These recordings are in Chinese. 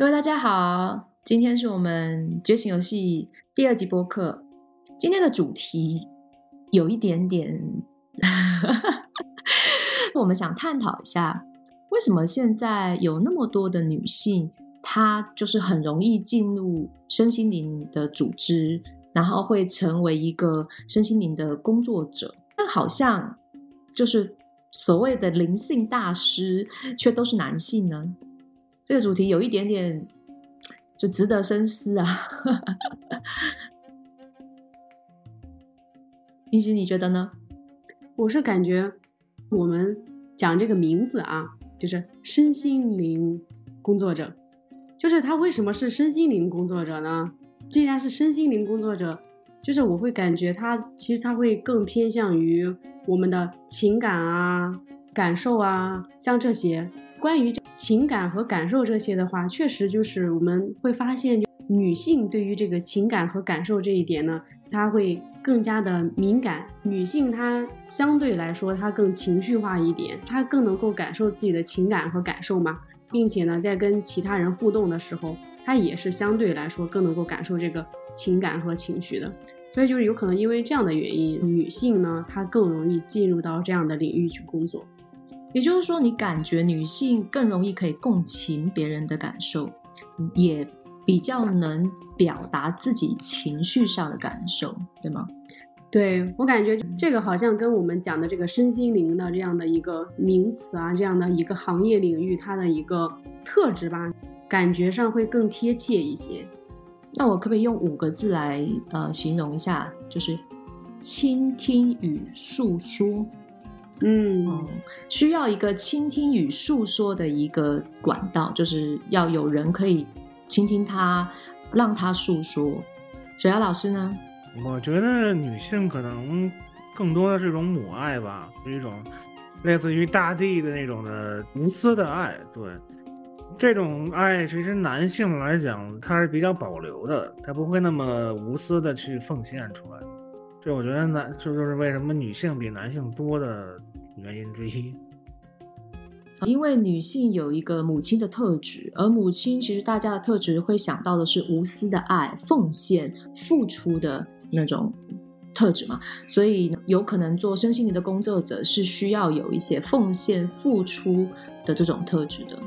各位大家好，今天是我们觉醒游戏第二集播客。今天的主题有一点点，我们想探讨一下，为什么现在有那么多的女性，她就是很容易进入身心灵的组织，然后会成为一个身心灵的工作者，但好像就是所谓的灵性大师，却都是男性呢？这个主题有一点点就值得深思啊，冰心你觉得呢？我是感觉我们讲这个名字啊，就是身心灵工作者，就是他为什么是身心灵工作者呢？既然是身心灵工作者，就是我会感觉他其实他会更偏向于我们的情感啊、感受啊，像这些关于。情感和感受这些的话，确实就是我们会发现，女性对于这个情感和感受这一点呢，她会更加的敏感。女性她相对来说，她更情绪化一点，她更能够感受自己的情感和感受嘛，并且呢，在跟其他人互动的时候，她也是相对来说更能够感受这个情感和情绪的。所以就是有可能因为这样的原因，女性呢，她更容易进入到这样的领域去工作。也就是说，你感觉女性更容易可以共情别人的感受，也比较能表达自己情绪上的感受，对吗？对我感觉这个好像跟我们讲的这个身心灵的这样的一个名词啊，这样的一个行业领域，它的一个特质吧，感觉上会更贴切一些。那我可不可以用五个字来呃形容一下？就是倾听与诉说。嗯，需要一个倾听与诉说的一个管道，就是要有人可以倾听他，让他诉说。水瑶老师呢？我觉得女性可能更多的是一种母爱吧，是一种类似于大地的那种的无私的爱。对，这种爱其实男性来讲他是比较保留的，他不会那么无私的去奉献出来。这我觉得男这就是为什么女性比男性多的。原因之一，因为女性有一个母亲的特质，而母亲其实大家的特质会想到的是无私的爱、奉献、付出的那种特质嘛，所以有可能做身心灵的工作者是需要有一些奉献、付出的这种特质的。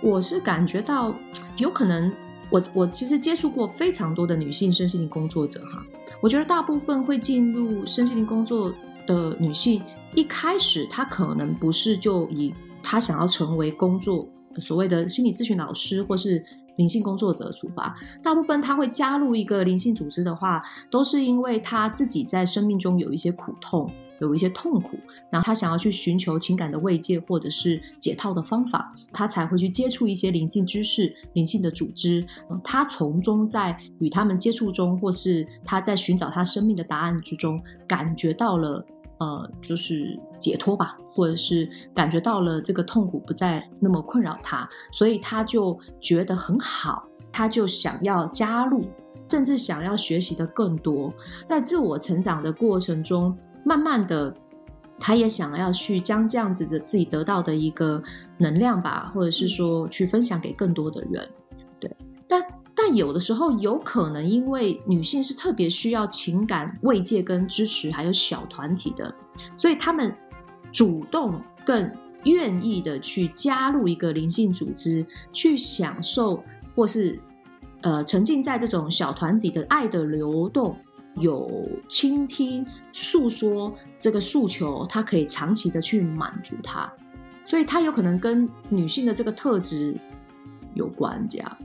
我是感觉到有可能，我我其实接触过非常多的女性身心灵工作者哈，我觉得大部分会进入身心灵工作。的女性一开始，她可能不是就以她想要成为工作所谓的心理咨询老师或是灵性工作者出发，大部分她会加入一个灵性组织的话，都是因为她自己在生命中有一些苦痛，有一些痛苦，然后她想要去寻求情感的慰藉或者是解套的方法，她才会去接触一些灵性知识、灵性的组织，她从中在与他们接触中，或是她在寻找她生命的答案之中，感觉到了。呃，就是解脱吧，或者是感觉到了这个痛苦不再那么困扰他，所以他就觉得很好，他就想要加入，甚至想要学习的更多。在自我成长的过程中，慢慢的，他也想要去将这样子的自己得到的一个能量吧，或者是说去分享给更多的人，对，但。但有的时候有可能，因为女性是特别需要情感慰藉跟支持，还有小团体的，所以他们主动更愿意的去加入一个灵性组织，去享受或是呃沉浸在这种小团体的爱的流动，有倾听诉说这个诉求，他可以长期的去满足他，所以他有可能跟女性的这个特质有关，这样。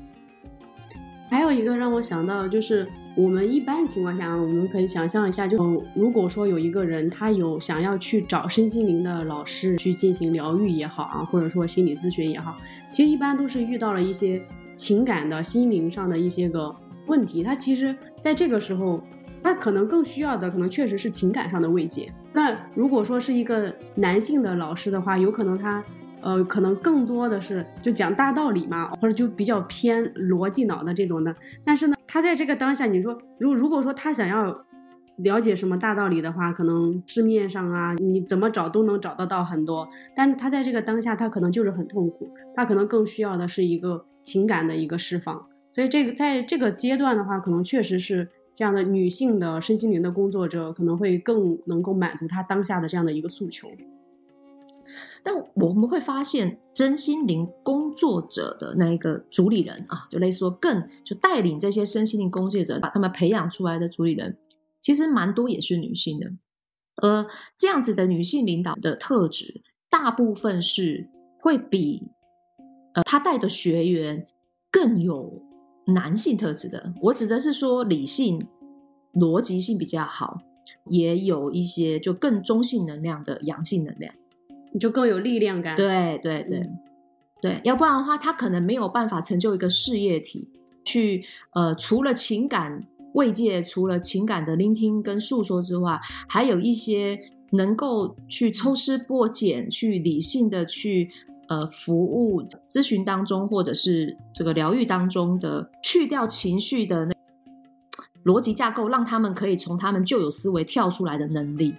还有一个让我想到，就是我们一般情况下，我们可以想象一下，就如果说有一个人，他有想要去找身心灵的老师去进行疗愈也好啊，或者说心理咨询也好，其实一般都是遇到了一些情感的心灵上的一些个问题。他其实在这个时候，他可能更需要的，可能确实是情感上的慰藉。那如果说是一个男性的老师的话，有可能他。呃，可能更多的是就讲大道理嘛，或者就比较偏逻辑脑的这种的。但是呢，他在这个当下，你说如如果说他想要了解什么大道理的话，可能市面上啊，你怎么找都能找得到很多。但是他在这个当下，他可能就是很痛苦，他可能更需要的是一个情感的一个释放。所以这个在这个阶段的话，可能确实是这样的女性的身心灵的工作者可能会更能够满足她当下的这样的一个诉求。但我们会发现，真心灵工作者的那一个主理人啊，就类似说更就带领这些身心灵工作者，把他们培养出来的主理人，其实蛮多也是女性的。而这样子的女性领导的特质，大部分是会比呃他带的学员更有男性特质的。我指的是说理性、逻辑性比较好，也有一些就更中性能量的阳性能量。你就更有力量感。对对对对，要不然的话，他可能没有办法成就一个事业体，去呃，除了情感慰藉，除了情感的聆听跟诉说之外，还有一些能够去抽丝剥茧，去理性的去呃服务咨询当中，或者是这个疗愈当中的去掉情绪的那逻辑架构，让他们可以从他们旧有思维跳出来的能力。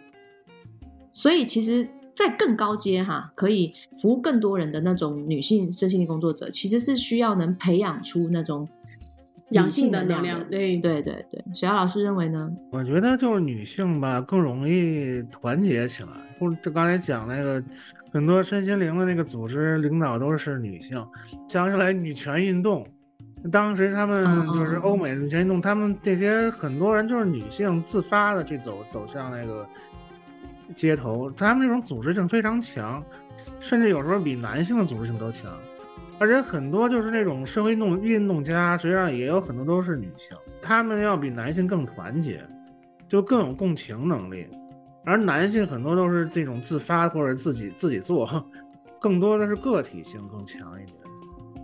所以其实。在更高阶哈，可以服务更多人的那种女性身心灵工作者，其实是需要能培养出那种阳性的能量。对对对对，小姚老师认为呢？我觉得就是女性吧，更容易团结起来。或者刚才讲那个很多身心灵的那个组织领导都是女性。想起来女权运动，当时他们就是欧美女权运动，他们这些很多人就是女性自发的去走走向那个。街头，他们那种组织性非常强，甚至有时候比男性的组织性都强。而且很多就是那种社会运动运动家，实际上也有很多都是女性，他们要比男性更团结，就更有共情能力。而男性很多都是这种自发或者自己自己做，更多的是个体性更强一点。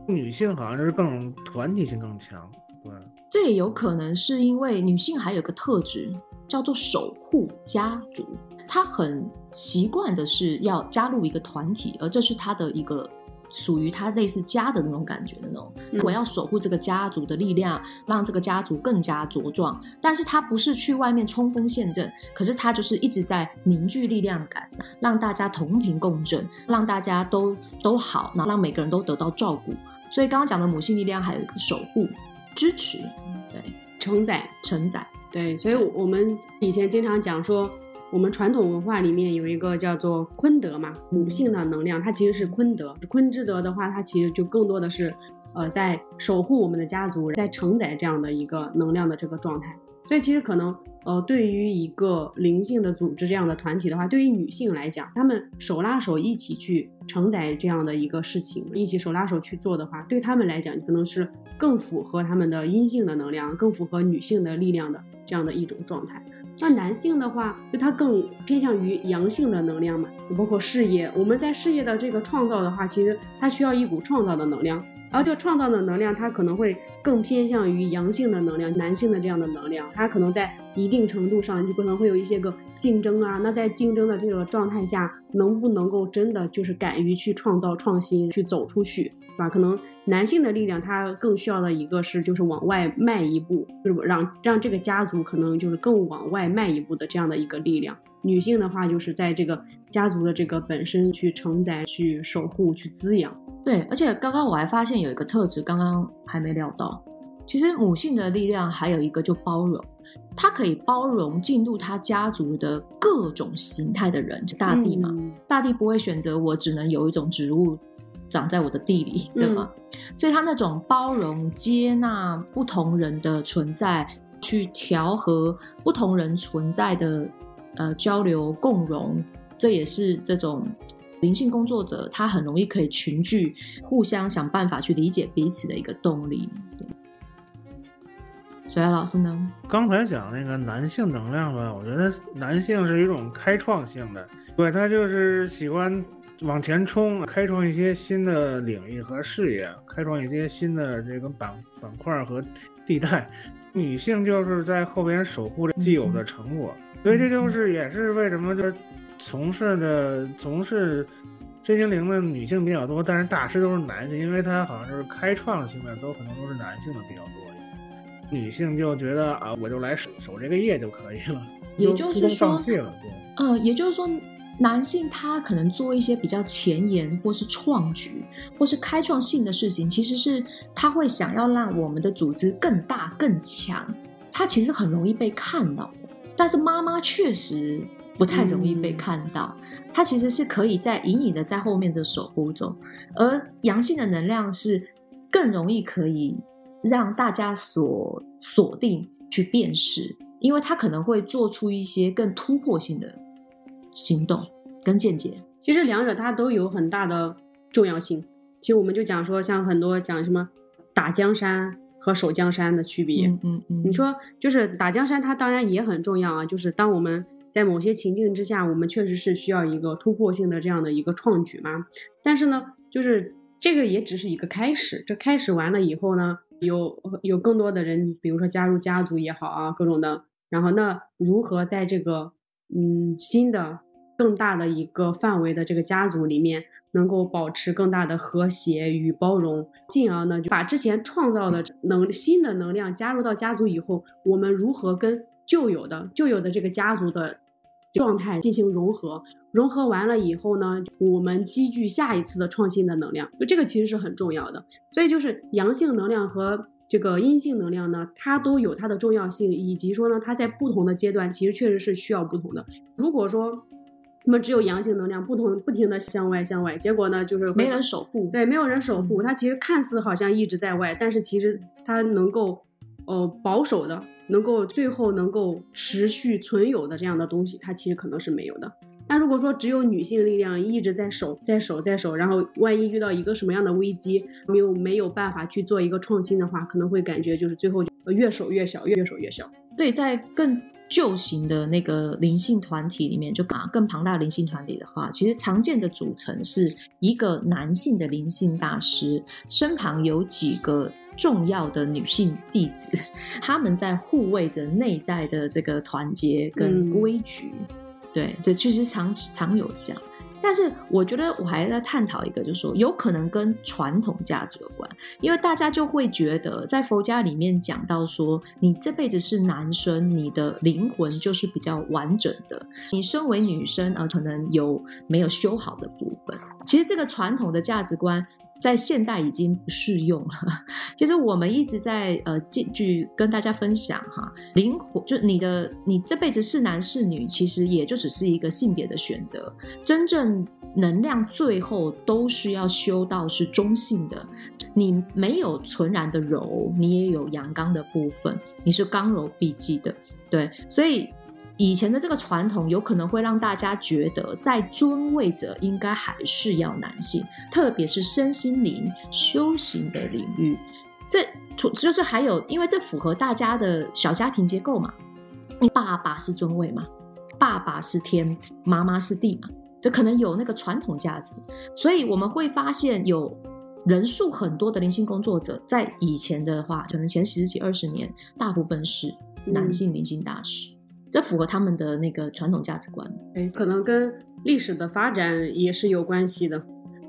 女性好像就是更团体性更强。对，这也有可能是因为女性还有个特质叫做守护家族。他很习惯的是要加入一个团体，而这是他的一个属于他类似家的那种感觉的那种。我要守护这个家族的力量，让这个家族更加茁壮。但是他不是去外面冲锋陷阵，可是他就是一直在凝聚力量感，让大家同频共振，让大家都都好，然后让每个人都得到照顾。所以刚刚讲的母性力量还有一个守护、支持，对，承载、承载。对，所以我们以前经常讲说。我们传统文化里面有一个叫做坤德嘛，母性的能量，它其实是坤德。坤之德的话，它其实就更多的是，呃，在守护我们的家族，在承载这样的一个能量的这个状态。所以其实可能，呃，对于一个灵性的组织这样的团体的话，对于女性来讲，她们手拉手一起去承载这样的一个事情，一起手拉手去做的话，对她们来讲，可能是更符合她们的阴性的能量，更符合女性的力量的这样的一种状态。那男性的话，就他更偏向于阳性的能量嘛，包括事业。我们在事业的这个创造的话，其实他需要一股创造的能量，而这个创造的能量，它可能会更偏向于阳性的能量，男性的这样的能量，他可能在一定程度上就可能会有一些个竞争啊。那在竞争的这个状态下，能不能够真的就是敢于去创造创新，去走出去？吧，可能男性的力量，他更需要的一个是，就是往外迈一步，就是让让这个家族可能就是更往外迈一步的这样的一个力量。女性的话，就是在这个家族的这个本身去承载、去守护、去滋养。对，而且刚刚我还发现有一个特质，刚刚还没料到，其实母性的力量还有一个就包容，它可以包容进入他家族的各种形态的人，就大地嘛，大地不会选择我只能有一种植物。长在我的地里，对吗？所以他那种包容、接纳不同人的存在，去调和不同人存在的呃交流共融，这也是这种灵性工作者他很容易可以群聚，互相想办法去理解彼此的一个动力。小艾老师呢？刚才讲那个男性能量吧，我觉得男性是一种开创性的，对他就是喜欢。往前冲，开创一些新的领域和事业，开创一些新的这个板板块和地带。女性就是在后边守护着既有的成果，所以这就是也是为什么这从事的从事真精灵的女性比较多，但是大师都是男性，因为他好像是开创性的都可能都是男性的比较多。女性就觉得啊，我就来守守这个业就可以了，也就是说，放弃了。对，呃，也就是说，男性他可能做一些比较前沿或是创举或是开创性的事情，其实是他会想要让我们的组织更大更强，他其实很容易被看到。但是妈妈确实不太容易被看到，她其实是可以在隐隐的在后面的守护中，而阳性的能量是更容易可以让大家所锁定去辨识，因为他可能会做出一些更突破性的行动跟见解。其实两者它都有很大的重要性。其实我们就讲说，像很多讲什么打江山。和守江山的区别，嗯嗯，你说就是打江山，它当然也很重要啊。就是当我们在某些情境之下，我们确实是需要一个突破性的这样的一个创举嘛。但是呢，就是这个也只是一个开始。这开始完了以后呢，有有更多的人，比如说加入家族也好啊，各种的。然后那如何在这个嗯新的更大的一个范围的这个家族里面？能够保持更大的和谐与包容，进而呢，就把之前创造的能新的能量加入到家族以后，我们如何跟旧有的旧有的这个家族的状态进行融合？融合完了以后呢，我们积聚下一次的创新的能量，就这个其实是很重要的。所以就是阳性能量和这个阴性能量呢，它都有它的重要性，以及说呢，它在不同的阶段其实确实是需要不同的。如果说那么只有阳性能量，不同不停的向外向外，结果呢就是没人守护，对，没有人守护。它其实看似好像一直在外，但是其实它能够，呃，保守的，能够最后能够持续存有的这样的东西，它其实可能是没有的。那如果说只有女性力量一直在守，在守，在守，然后万一遇到一个什么样的危机，没有没有办法去做一个创新的话，可能会感觉就是最后越守越小，越守越小。对，在更。旧型的那个灵性团体里面，就更更庞大的灵性团体的话，其实常见的组成是一个男性的灵性大师，身旁有几个重要的女性弟子，他们在护卫着内在的这个团结跟规矩。对，这其实常常有这样。但是我觉得我还在探讨一个，就是说有可能跟传统价值有关，因为大家就会觉得在佛家里面讲到说，你这辈子是男生，你的灵魂就是比较完整的，你身为女生而可能有没有修好的部分。其实这个传统的价值观在现代已经不适用了。其实我们一直在呃继续跟大家分享哈，灵魂就你的你这辈子是男是女，其实也就只是一个性别的选择，真正。能量最后都是要修到是中性的，你没有纯然的柔，你也有阳刚的部分，你是刚柔必济的，对。所以以前的这个传统有可能会让大家觉得，在尊位者应该还是要男性，特别是身心灵修行的领域。这就是还有，因为这符合大家的小家庭结构嘛，爸爸是尊位嘛，爸爸是天，妈妈是地嘛。这可能有那个传统价值，所以我们会发现有人数很多的灵性工作者，在以前的话，可能前十几二十年，大部分是男性灵性大师，这符合他们的那个传统价值观。哎，可能跟历史的发展也是有关系的。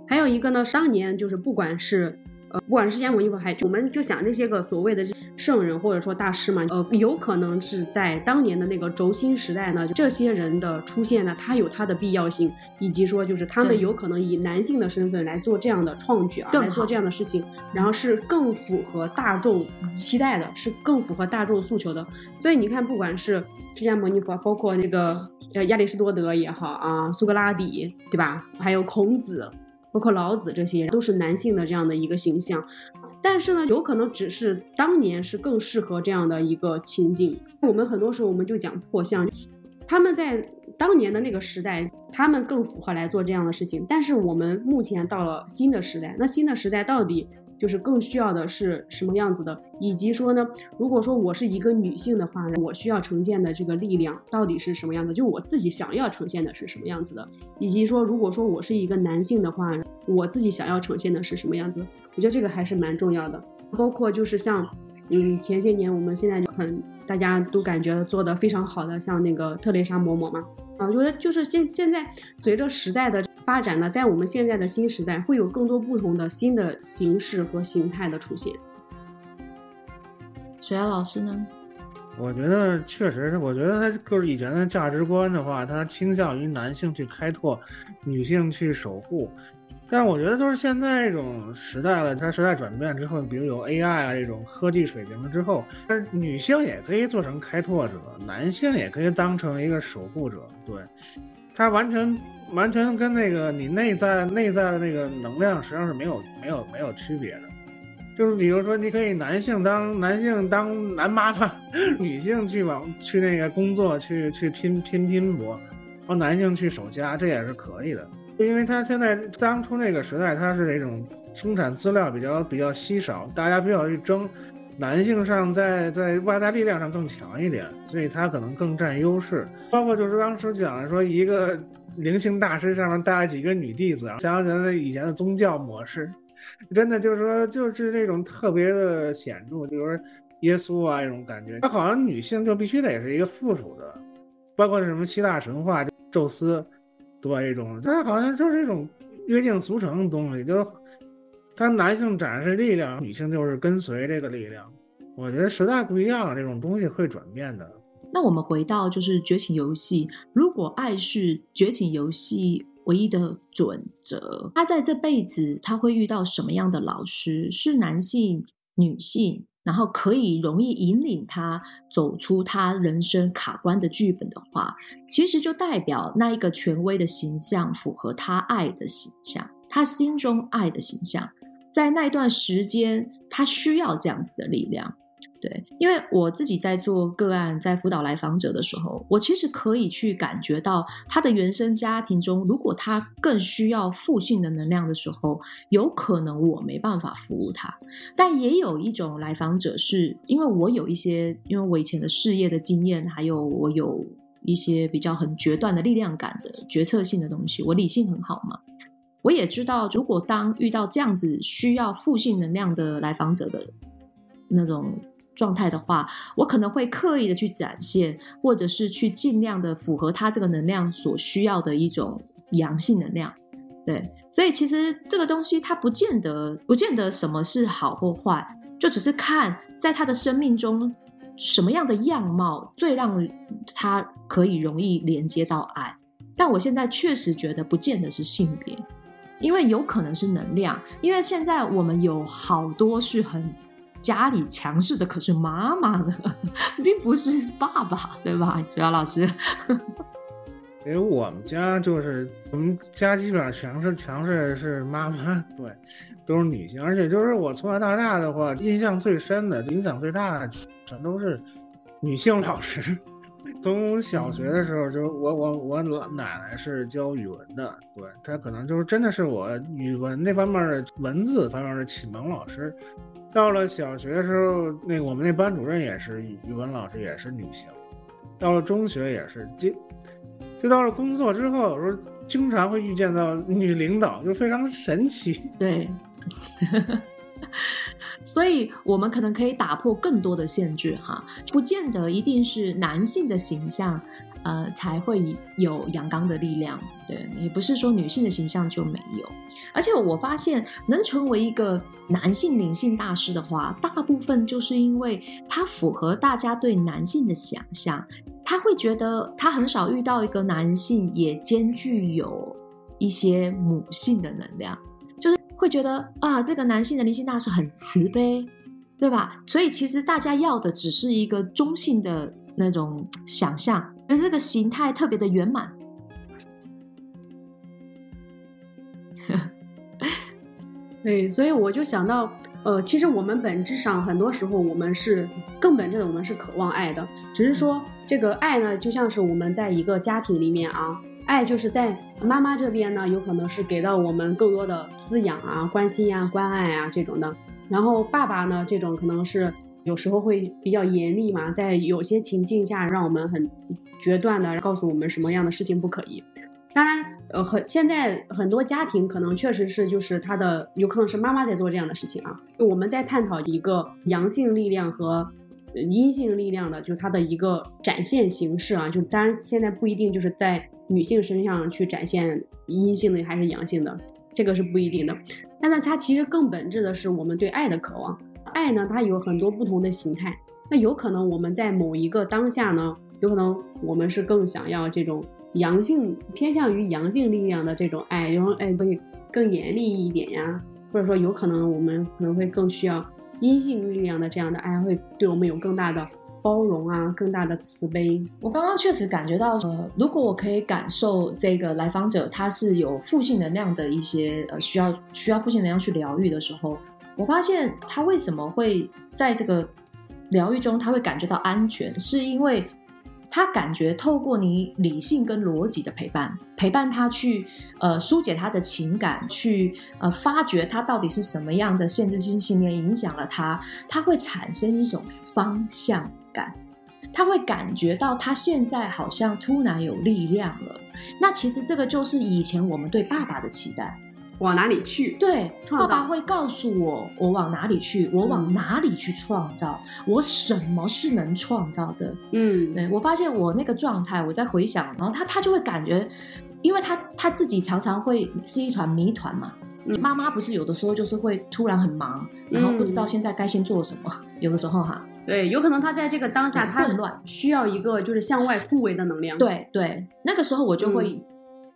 还有一个呢，上年就是不管是。呃，不管是释迦牟尼佛，还我们就想这些个所谓的圣人或者说大师嘛，呃，有可能是在当年的那个轴心时代呢，这些人的出现呢，他有他的必要性，以及说就是他们有可能以男性的身份来做这样的创举啊，来做这样的事情，然后是更符合大众期待的，是更符合大众诉求的。所以你看，不管是释迦牟尼佛，包括那个呃亚里士多德也好啊，苏格拉底对吧，还有孔子。包括老子这些都是男性的这样的一个形象，但是呢，有可能只是当年是更适合这样的一个情境。我们很多时候我们就讲破相，他们在当年的那个时代，他们更符合来做这样的事情。但是我们目前到了新的时代，那新的时代到底？就是更需要的是什么样子的，以及说呢，如果说我是一个女性的话，我需要呈现的这个力量到底是什么样子？就我自己想要呈现的是什么样子的，以及说，如果说我是一个男性的话，我自己想要呈现的是什么样子？我觉得这个还是蛮重要的。包括就是像，嗯，前些年我们现在就很大家都感觉做的非常好的，像那个特蕾莎嬷嬷嘛，啊，我觉得就是现现在随着时代的。发展呢，在我们现在的新时代，会有更多不同的新的形式和形态的出现。水瑶老师呢？我觉得确实是，我觉得他就是以前的价值观的话，他倾向于男性去开拓，女性去守护。但我觉得，就是现在这种时代了，它时代转变之后，比如有 AI 啊这种科技水平了之后，但是女性也可以做成开拓者，男性也可以当成一个守护者。对，它完全完全跟那个你内在内在的那个能量实际上是没有没有没有区别的。就是比如说，你可以男性当男性当男妈妈，女性去往去那个工作去去拼拼拼搏，让男性去守家，这也是可以的。因为他现在当初那个时代，他是这种生产资料比较比较稀少，大家比较去争，男性上在在外在力量上更强一点，所以他可能更占优势。包括就是当时讲的说一个灵性大师上面带了几个女弟子，想想那以前的宗教模式，真的就是说就是那种特别的显著，就是耶稣啊这种感觉，他好像女性就必须得是一个附属的，包括什么希腊神话，宙斯。多一种，他好像就是一种约定俗成的东西，就他男性展示力量，女性就是跟随这个力量。我觉得时代不一样，这种东西会转变的。那我们回到就是觉醒游戏，如果爱是觉醒游戏唯一的准则，他在这辈子他会遇到什么样的老师？是男性、女性？然后可以容易引领他走出他人生卡关的剧本的话，其实就代表那一个权威的形象符合他爱的形象，他心中爱的形象，在那段时间他需要这样子的力量。对，因为我自己在做个案，在辅导来访者的时候，我其实可以去感觉到他的原生家庭中，如果他更需要负性的能量的时候，有可能我没办法服务他。但也有一种来访者是因为我有一些，因为我以前的事业的经验，还有我有一些比较很决断的力量感的决策性的东西，我理性很好嘛，我也知道，如果当遇到这样子需要负性能量的来访者的那种。状态的话，我可能会刻意的去展现，或者是去尽量的符合他这个能量所需要的一种阳性能量。对，所以其实这个东西它不见得不见得什么是好或坏，就只是看在他的生命中什么样的样貌最让他可以容易连接到爱。但我现在确实觉得不见得是性别，因为有可能是能量，因为现在我们有好多是很。家里强势的可是妈妈呢，并不是爸爸，对吧？主要老师，因为我们家就是我们家基本上强势强势是妈妈，对，都是女性，而且就是我从小到大的话，印象最深的、影响最大的，全都是女性老师。从小学的时候，就我我我老奶奶是教语文的，对她可能就是真的是我语文那方面的文字方面的启蒙老师。到了小学的时候，那个我们那班主任也是语文老师，也是女性。到了中学也是，就就到了工作之后，有时候经常会遇见到女领导，就非常神奇。对，所以我们可能可以打破更多的限制哈，不见得一定是男性的形象。呃，才会有阳刚的力量，对，也不是说女性的形象就没有。而且我发现，能成为一个男性灵性大师的话，大部分就是因为他符合大家对男性的想象。他会觉得他很少遇到一个男性也兼具有一些母性的能量，会觉得啊，这个男性的灵性大师很慈悲，对吧？所以其实大家要的只是一个中性的那种想象。而这个形态特别的圆满，对，所以我就想到，呃，其实我们本质上很多时候我们是更本质的，我们是渴望爱的，只是说这个爱呢，就像是我们在一个家庭里面啊，爱就是在妈妈这边呢，有可能是给到我们更多的滋养啊、关心啊、关爱啊这种的，然后爸爸呢，这种可能是。有时候会比较严厉嘛，在有些情境下，让我们很决断的告诉我们什么样的事情不可以。当然，呃，很现在很多家庭可能确实是就是他的有可能是妈妈在做这样的事情啊。我们在探讨一个阳性力量和阴性力量的，就它的一个展现形式啊。就当然现在不一定就是在女性身上去展现阴性的还是阳性的，这个是不一定的。但是它其实更本质的是我们对爱的渴望。爱呢，它有很多不同的形态，那有可能我们在某一个当下呢，有可能我们是更想要这种阳性偏向于阳性力量的这种爱，然后哎对更严厉一点呀，或者说有可能我们可能会更需要阴性力量的这样的爱，会对我们有更大的包容啊，更大的慈悲。我刚刚确实感觉到，呃，如果我可以感受这个来访者他是有负性能量的一些呃需要需要负性能量去疗愈的时候，我发现他为什么会在这个疗愈中他会感觉到安全，是因为他感觉透过你理性跟逻辑的陪伴，陪伴他去呃疏解他的情感，去呃发掘他到底是什么样的限制性信念影响了他，他会产生一种方向感。他会感觉到他现在好像突然有力量了。那其实这个就是以前我们对爸爸的期待。往哪里去？对，爸爸会告诉我我往哪里去，我往哪里去创造，我什么是能创造的。嗯，对我发现我那个状态，我在回想，然后他他就会感觉，因为他他自己常常会是一团谜团嘛。嗯。妈妈不是有的时候就是会突然很忙，然后不知道嗯现在该先做什么，有的时候哈，对，有可能他在这个当下混乱。需要一个就是向外突围的能量。，对对，那个时候我就会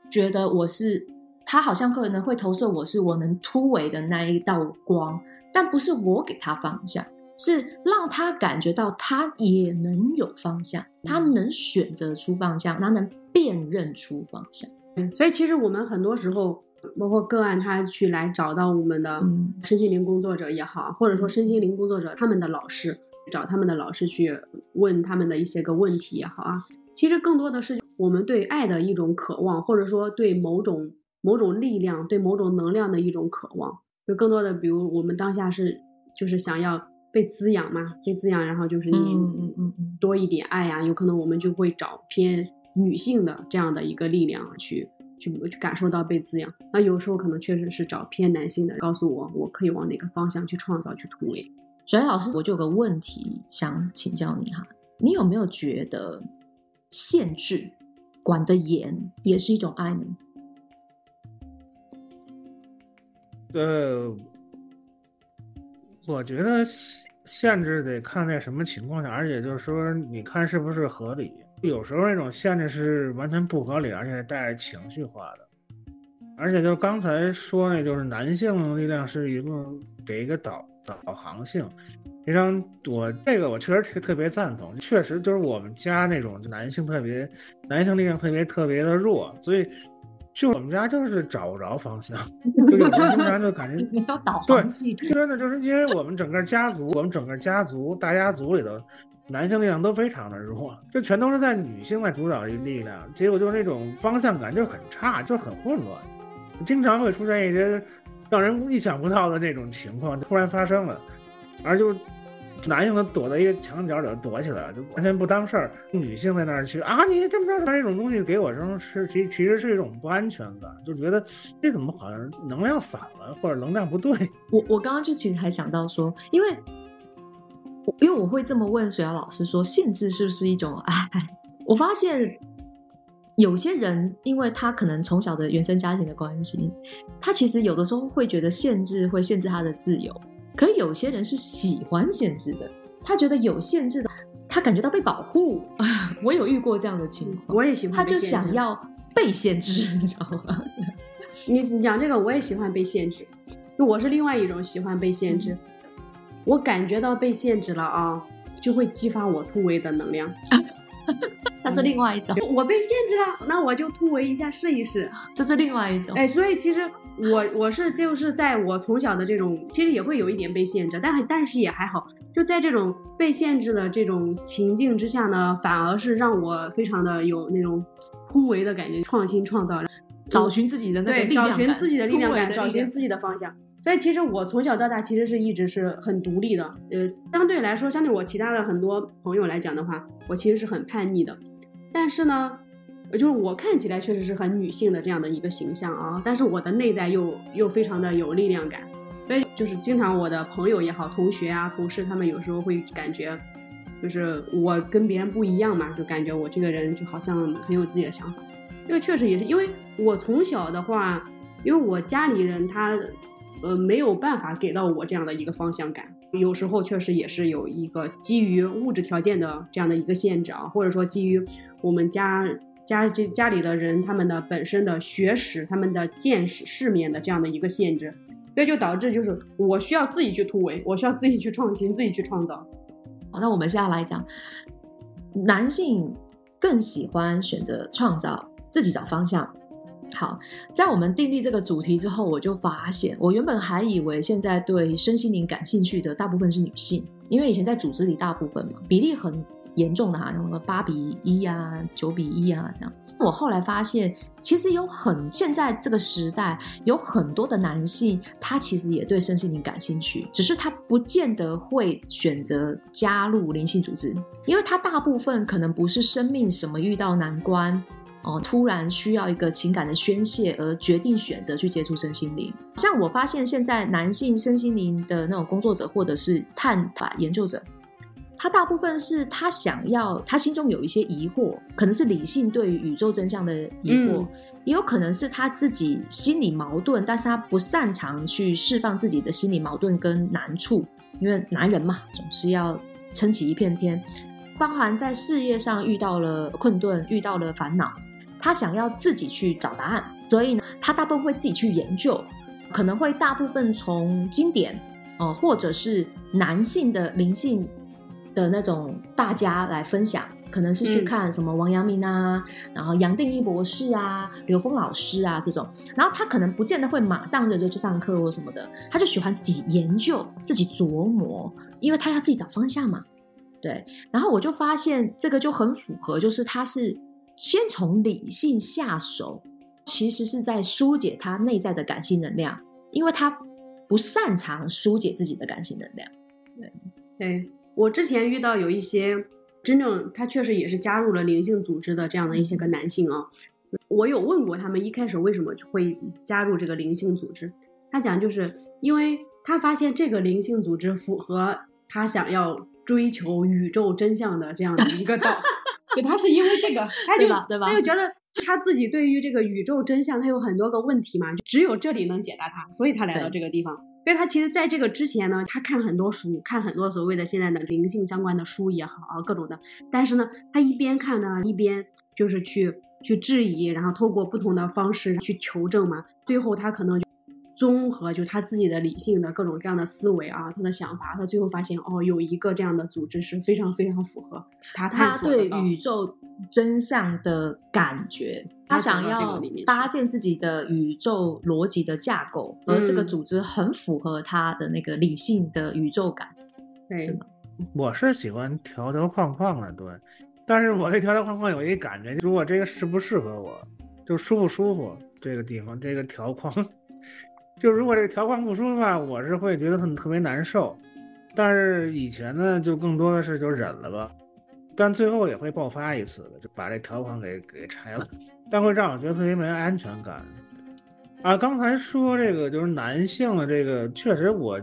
觉得我是、他，好像可能会投射我是我能突围的那一道光，但不是我给他方向，是让他感觉到他也能有方向，他能选择出方向，他能辨认出方向。所以其实我们很多时候，包括个案他去来找到我们的嗯。身心灵工作者也好，或者说身心灵工作者他们的老师，找他们的老师去问他们的一些个问题也好啊，其实更多的是我们对爱的一种渴望，或者说对某种某种力量、对某种能量的一种渴望。就更多的，比如我们当下是就是想要被滋养嘛，被滋养，然后就是你嗯嗯嗯嗯。多一点爱呀、有可能我们就会找偏女性的这样的一个力量去去去感受到被滋养。那有时候可能确实是找偏男性的，告诉我我可以往哪个方向去创造去突围。所以老师，我就有个问题想请教你哈，你有没有觉得限制管得严也是一种爱呢？呃，我觉得限限制得看在什么情况下，而且就是说，你看是不是合理。有时候那种限制是完全不合理，而且带着情绪化的。而且就刚才说那，就是男性力量是一个给一个导导航性。实际上，我这个我确实是特别赞同，确实就是我们家那种男性特别男性力量特别特别的弱，所以就我们家就是找不着方向，就有时候经常就感觉 你要导对航系统，真的就是因为我们整个家族，我们整个家族大家族里头，男性力量都非常的弱，就全都是在女性在主导这力量，结果就是那种方向感就很差，就很混乱，经常会出现一些让人意想不到的那种情况突然发生了，而就男性的躲在一个墙角里头躲起来了，就完全不当事儿，女性在那儿去啊，你这么着这种东西给我扔是其 其实是一种不安全感，就觉得这怎么好像能量反了，或者能量不对。我我刚刚就其实还想到说，因为我因为我会这么问水瑶老师说，限制是不是一种爱？我发现有些人，因为他可能从小的原生家庭的关系，他其实有的时候会觉得限制会限制他的自由，可有些人是喜欢限制的，他觉得有限制的，他感觉到被保护。我有遇过这样的情况，我也喜欢他就想要被限制，你知道吗？你你讲这个，我也喜欢被限制，就我是另外一种喜欢被限制。我感觉到被限制了啊，就会激发我突围的能量。那是另外一种，我被限制了，那我就突围一下试一试。这是另外一种。哎，所以其实我我是就是在我从小的这种，其实也会有一点被限制，但是但是也还好，就在这种被限制的这种情境之下呢，反而是让我非常的有那种突围的感觉，创新创造，找寻自己的那个对，力量感找寻自己的力量感，找寻自己的方向。所以其实我从小到大其实是一直是很独立的，呃，相对来说，相对我其他的很多朋友来讲的话，我其实是很叛逆的。但是呢，就是我看起来确实是很女性的这样的一个形象啊，但是我的内在又又非常的有力量感。所以就是经常我的朋友也好，同学啊、同事，他们有时候会感觉，就是我跟别人不一样嘛，就感觉我这个人就好像很有自己的想法。这个确实也是因为我从小的话，因为我家里人他呃没有办法给到我这样的一个方向感，有时候确实也是有一个基于物质条件的这样的一个限制啊，或者说基于我们家家这家里的人他们的本身的学识、他们的见识、世面的这样的一个限制，所以就导致就是我需要自己去突围，我需要自己去创新、自己去创造。好，那我们现在来讲，男性更喜欢选择创造，自己找方向。好，在我们订立这个主题之后，我就发现，我原本还以为现在对身心灵感兴趣的大部分是女性，因为以前在组织里大部分嘛，比例很严重的哈，什么八比一啊、九比一啊这样。我后来发现，其实有很现在这个时代有很多的男性，他其实也对身心灵感兴趣，只是他不见得会选择加入灵性组织，因为他大部分可能不是生命什么遇到难关。哦，突然需要一个情感的宣泄而决定选择去接触身心灵。像我发现现在男性身心灵的那种工作者或者是探法研究者，他大部分是他想要，他心中有一些疑惑，可能是理性对于宇宙真相的疑惑，也有可能是他自己心理矛盾，但是他不擅长去释放自己的心理矛盾跟难处，因为男人嘛，总是要撑起一片天，包含在事业上遇到了困顿，遇到了烦恼。他想要自己去找答案，所以呢，他大部分会自己去研究，可能会大部分从经典哦，或者是男性的灵性的那种大家来分享，可能是去看什么王阳明啊，然后杨定一博士啊，刘峰老师啊这种，然后他可能不见得会马上就就去上课或什么的，他就喜欢自己研究、自己琢磨，因为他要自己找方向嘛。对，然后我就发现这个就很符合，就是他是。先从理性下手，其实是在疏解他内在的感性能量，因为他不擅长疏解自己的感性能量。对，对我之前遇到有一些真正他确实也是加入了灵性组织的这样的一些个男性啊，我有问过他们一开始为什么会加入这个灵性组织，他讲就是因为他发现这个灵性组织符合他想要追求宇宙真相的这样的一个道。对他是因为这个，他就对吧他就觉得他自己对于这个宇宙真相，他有很多个问题嘛，只有这里能解答他，所以他来到这个地方。因为他其实在这个之前呢，他看很多书，看很多所谓的现在的灵性相关的书也好啊，各种的。但是呢，他一边看呢，一边就是去去质疑，然后透过不同的方式去求证嘛。最后他可能就。综合就他自己的理性的各种各样的思维啊，他的想法，他最后发现哦，有一个这样的组织是非常非常符合他他对宇宙真相的感觉，他想要搭建自己的宇宙逻辑的架构，而这个组织很符合他的那个理性的宇宙感。对，我是喜欢条条框框的，对，但是我对条条框框有一感觉，如果这个适不适合我，就舒不舒服这个地方这个条框。就如果这个条框不舒服吧，我是会觉得很特别难受。但是以前呢，就更多的是就忍了吧。但最后也会爆发一次的，就把这条框给给拆了。但会让我觉得特别没安全感。啊，刚才说这个就是男性的这个，确实我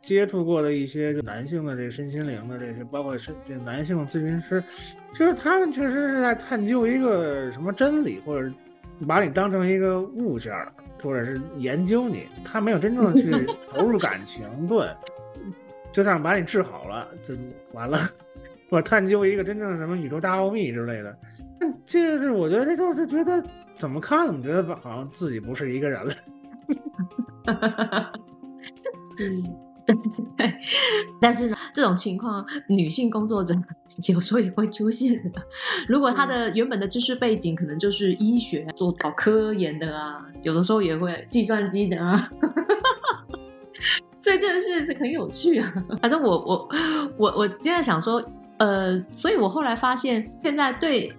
接触过的一些就男性的这个身心灵的这些，包括是这男性咨询师，就是他们确实是在探究一个什么真理，或者把你当成一个物件儿。或者是研究你，他没有真正的去 投入感情，对，就像把你治好了就完了，或者探究一个真正的什么宇宙大奥秘之类的。这是我觉得这就是觉得怎么看怎么觉得好像自己不是一个人了。嗯。对，但是呢，这种情况女性工作者有时候也会出现的。如果她的原本的知识背景可能就是医学做搞科研的啊，有的时候也会计算机的啊，所以这件事是很有趣啊。反正我我我我现在想说，呃，所以我后来发现，现在对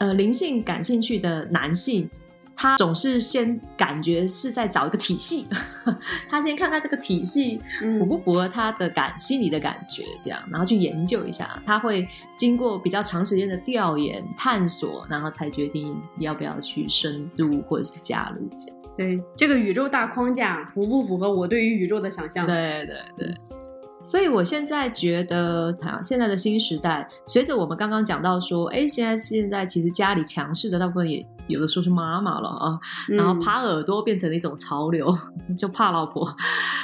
呃灵性感兴趣的男性。他总是先感觉是在找一个体系，他先看看这个体系符不符合他的感心理的感觉，这样，然后去研究一下。他会经过比较长时间的调研探索，然后才决定要不要去深入或者是加入这样。对这个宇宙大框架符不符合我对于宇宙的想象？对对对。所以我现在觉得，啊，现在的新时代，随着我们刚刚讲到说，哎，现在现在其实家里强势的大部分也有的时候是妈妈了啊，然后耙耳朵变成了一种潮流，就怕老婆。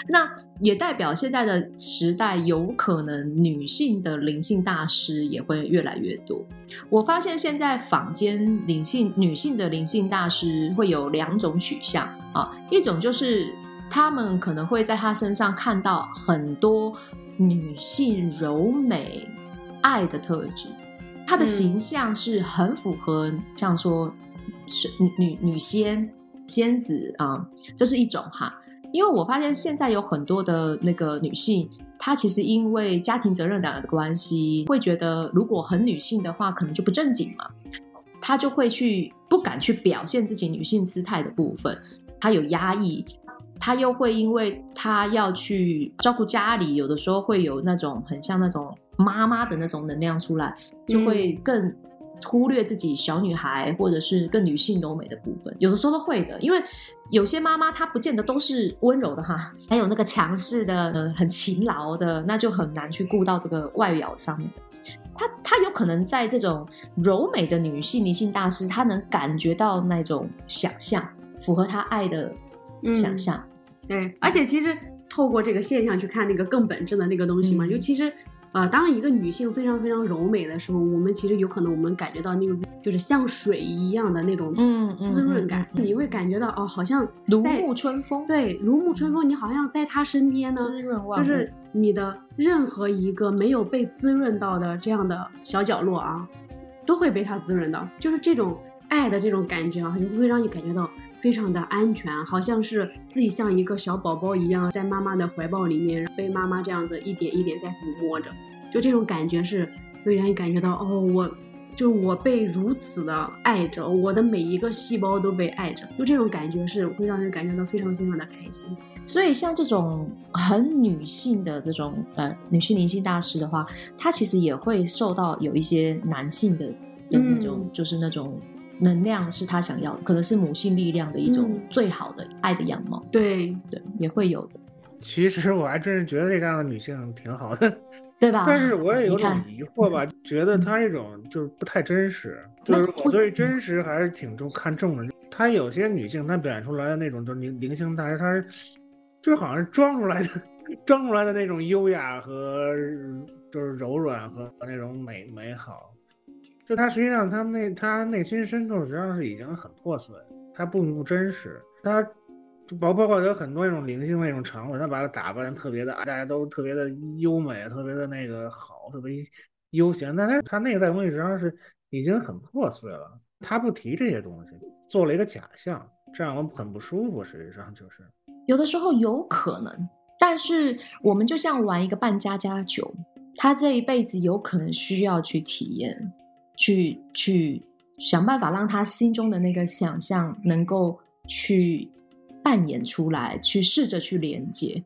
那也代表现在的时代有可能女性的灵性大师也会越来越多。我发现现在坊间灵性女性的灵性大师会有两种取向啊，一种就是。他们可能会在他身上看到很多女性柔美、爱的特质，她的形象是很符合，像说是女女女仙仙子啊，这是一种哈。因为我发现现在有很多的那个女性，她其实因为家庭责任感的关系，会觉得如果很女性的话，可能就不正经嘛，她就会去不敢去表现自己女性姿态的部分，她有压抑。他又会因为他要去照顾家里，有的时候会有那种很像那种妈妈的那种能量出来，就会更忽略自己小女孩或者是更女性柔美的部分。有的时候都会的，因为有些妈妈她不见得都是温柔的哈，还有那个强势的、呃很勤劳的，那就很难去顾到这个外表上面的。她她有可能在这种柔美的女性灵性大师，她能感觉到那种想象，符合她爱的。想象，对，而且其实透过这个现象去看那个更本质的那个东西嘛，就其实，呃，当一个女性非常非常柔美的时候，我们其实有可能我们感觉到那种就是像水一样的那种滋润感，你会感觉到哦，好像如沐春风，对，如沐春风，你好像在她身边呢，滋润万就是你的任何一个没有被滋润到的这样的小角落啊，都会被她滋润到，就是这种爱的这种感觉啊，就会让你感觉到。非常的安全，好像是自己像一个小宝宝一样，在妈妈的怀抱里面，被妈妈这样子一点一点在抚摸着，就这种感觉是会让你感觉到，哦，我就是我被如此的爱着，我的每一个细胞都被爱着，就这种感觉是会让人感觉到非常非常的开心。所以像这种很女性的这种呃女性灵性大师的话，她其实也会受到有一些男性的的那种，就是那种。能量是他想要的，可能是母性力量的一种最好的爱的样貌。对对，也会有的。其实我还真是觉得这样的女性挺好的，对吧？但是我也有种疑惑吧，觉得她这种就是不太真实。就是我对真实还是挺重看重的。她有些女性，她表现出来的那种就是灵灵性但是，她是就好像是装出来的，装出来的那种优雅和就是柔软和那种美美好。就他实际上，他内他内心深处实际上是已经很破碎，他不不真实，他就包包括有很多那种灵性那种场合，他把他打扮特别的，大家都特别的优美，特别的那个好，特别悠闲，但他他内在东西实际上是已经很破碎了，他不提这些东西，做了一个假象，这样我很不舒服。实际上就是有的时候有可能，但是我们就像玩一个扮家家酒，他这一辈子有可能需要去体验。去去想办法让他心中的那个想象能够去扮演出来，去试着去连接。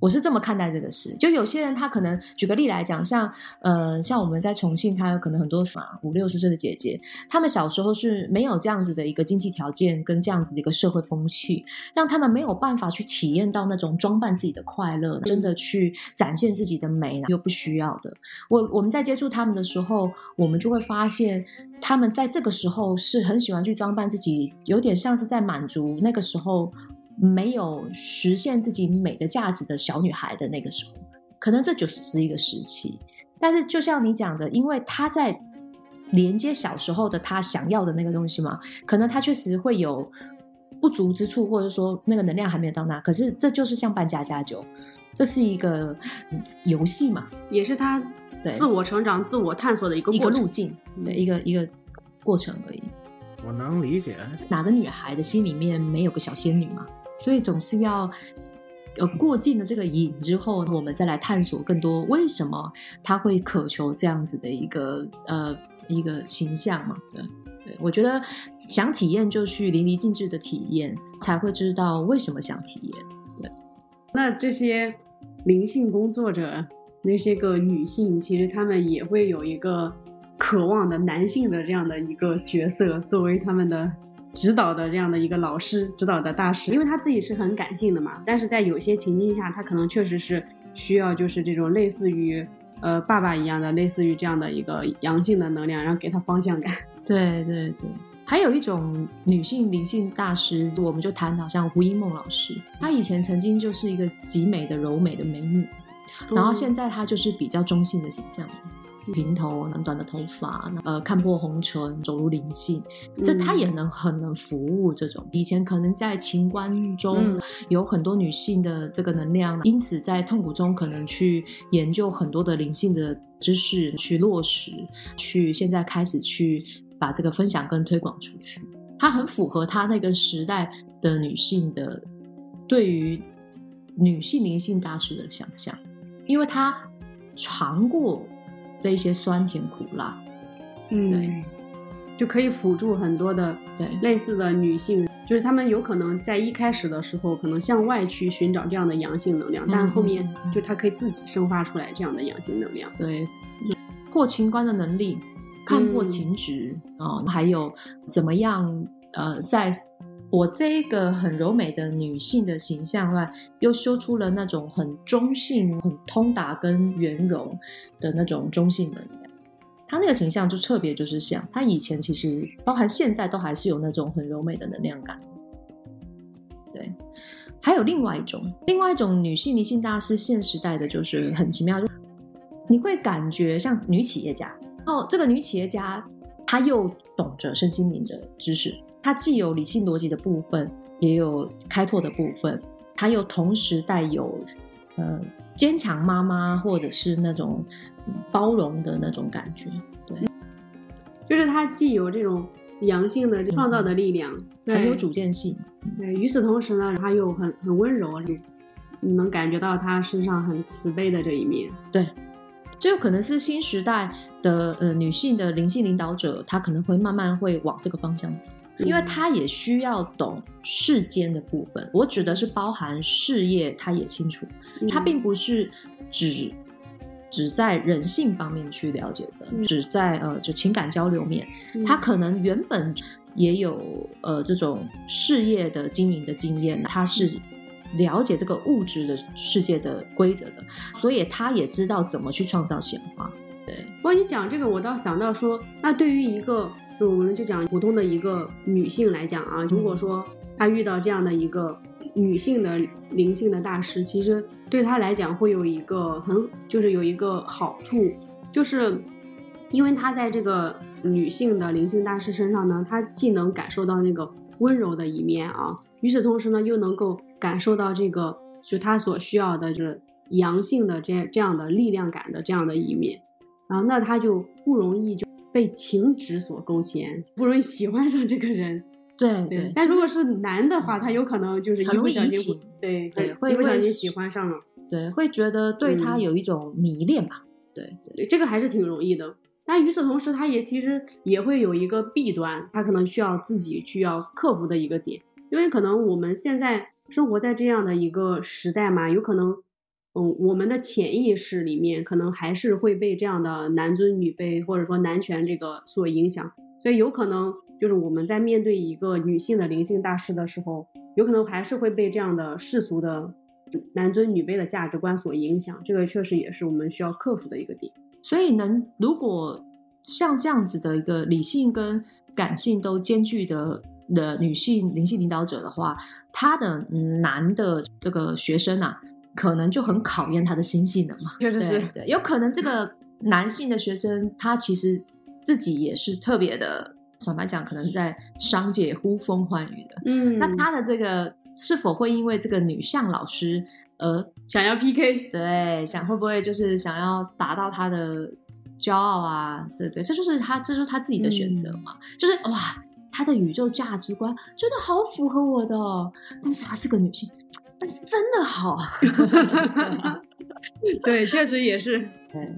我是这么看待这个事，就有些人他可能举个例来讲，像呃像我们在重庆，他可能很多五六十岁的姐姐，他们小时候是没有这样子的一个经济条件跟这样子的一个社会风气，让他们没有办法去体验到那种装扮自己的快乐，真的去展现自己的美，又不需要的。我我们在接触他们的时候，我们就会发现，他们在这个时候是很喜欢去装扮自己，有点像是在满足那个时候。没有实现自己美的价值的小女孩的那个时候，可能这就是一个时期。但是就像你讲的，因为她在连接小时候的她想要的那个东西嘛，可能她确实会有不足之处，或者说那个能量还没有到那。可是这就是像扮家家酒，这是一个游戏嘛，也是她自我成长、自我探索的一个一个路径，对一个一个过程而已。我能理解，哪个女孩的心里面没有个小仙女嘛？所以总是要，呃，过尽了这个瘾之后，我们再来探索更多为什么他会渴求这样子的一个呃一个形象嘛？对，对我觉得想体验就去淋漓尽致的体验，才会知道为什么想体验。对，那这些灵性工作者那些个女性，其实她们也会有一个渴望的男性的这样的一个角色作为他们的。指导的这样的一个老师，指导的大师，因为他自己是很感性的嘛，但是在有些情境下，他可能确实是需要就是这种类似于呃爸爸一样的，类似于这样的一个阳性的能量，然后给他方向感。对对对，还有一种女性灵性大师，我们就谈到像胡一梦老师，她以前曾经就是一个极美的柔美的美女，然后现在她就是比较中性的形象。平头、很短的头发，呃，看破红尘，走入灵性，这她也能很能服务这种。以前可能在情关中有很多女性的这个能量，因此在痛苦中可能去研究很多的灵性的知识，去落实，去现在开始去把这个分享跟推广出去。她很符合她那个时代的女性的对于女性灵性大师的想象，因为她尝过。这一些酸甜苦辣，嗯，对，就可以辅助很多的对。类似的女性，就是她们有可能在一开始的时候可能向外去寻找这样的阳性能量，但后面就她可以自己生发出来这样的阳性能量。对，破情关的能力，看破情执啊，还有怎么样呃在。我这一个很柔美的女性的形象外，又修出了那种很中性、很通达跟圆融的那种中性能量。她那个形象就特别，就是像她以前其实包含现在都还是有那种很柔美的能量感。对，还有另外一种，另外一种女性灵性大师，现时代的就是很奇妙，就你会感觉像女企业家。哦，这个女企业家她又懂着身心灵的知识。它既有理性逻辑的部分，也有开拓的部分，它又同时带有呃坚强妈妈或者是那种包容的那种感觉。对，就是它既有这种阳性的创造的力量，很有主见性。对，与此同时呢，它又很很温柔，你能感觉到它身上很慈悲的这一面。对，这有可能是新时代的呃女性的灵性领导者，她可能会慢慢会往这个方向走。因为他也需要懂世间的部分，我指的是包含事业，他也清楚，他并不是只只在人性方面去了解的，只在呃就情感交流面，他可能原本也有呃这种事业的经营的经验，他是了解这个物质的世界的规则的，所以他也知道怎么去创造显化。对，不过你讲这个，我倒想到说，那对于一个。就我们就讲普通的一个女性来讲啊，如果说她遇到这样的一个女性的灵性的大师，其实对她来讲会有一个很就是有一个好处，就是因为她在这个女性的灵性大师身上呢，她既能感受到那个温柔的一面啊，与此同时呢，又能够感受到这个就她所需要的就是阳性的这这样的力量感的这样的一面，然后那她就不容易就。被情执所勾牵，不容易喜欢上这个人。对对，但如果是男的话，他有可能就是很容易移情。对对，会不小心喜欢上了。对，会觉得对他有一种迷恋吧。对对，这个还是挺容易的。但与此同时，他也其实也会有一个弊端，他可能需要自己去要克服的一个点，因为可能我们现在生活在这样的一个时代嘛，有可能。嗯，我们的潜意识里面可能还是会被这样的男尊女卑或者说男权这个所影响，所以有可能就是我们在面对一个女性的灵性大师的时候，有可能还是会被这样的世俗的男尊女卑的价值观所影响。这个确实也是我们需要克服的一个点。所以，能如果像这样子的一个理性跟感性都兼具的的女性灵性领导者的话，他的男的这个学生啊。可能就很考验他的心性了嘛，确实是，对，有可能这个男性的学生他其实自己也是特别的，坦白讲，可能在商界呼风唤雨的，嗯，那他的这个是否会因为这个女向老师而想要 PK？对，想会不会就是想要达到他的骄傲啊？对对，这就是他，这就是他自己的选择嘛，就是哇，他的宇宙价值观真的好符合我的哦，但是她是个女性。真的好，对，确实也是，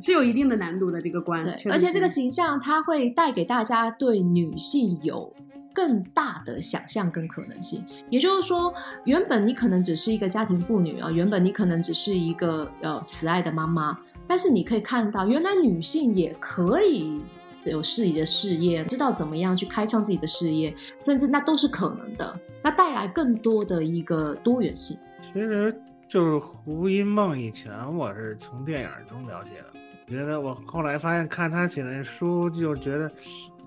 是有一定的难度的这个关。对，而且这个形象它会带给大家对女性有更大的想象跟可能性。也就是说，原本你可能只是一个家庭妇女啊，原本你可能只是一个呃慈爱的妈妈，但是你可以看到，原来女性也可以有自己的事业，知道怎么样去开创自己的事业，甚至那都是可能的，那带来更多的一个多元性。其实就是胡因梦以前我是从电影中了解的，觉得我后来发现看他写的书，就觉得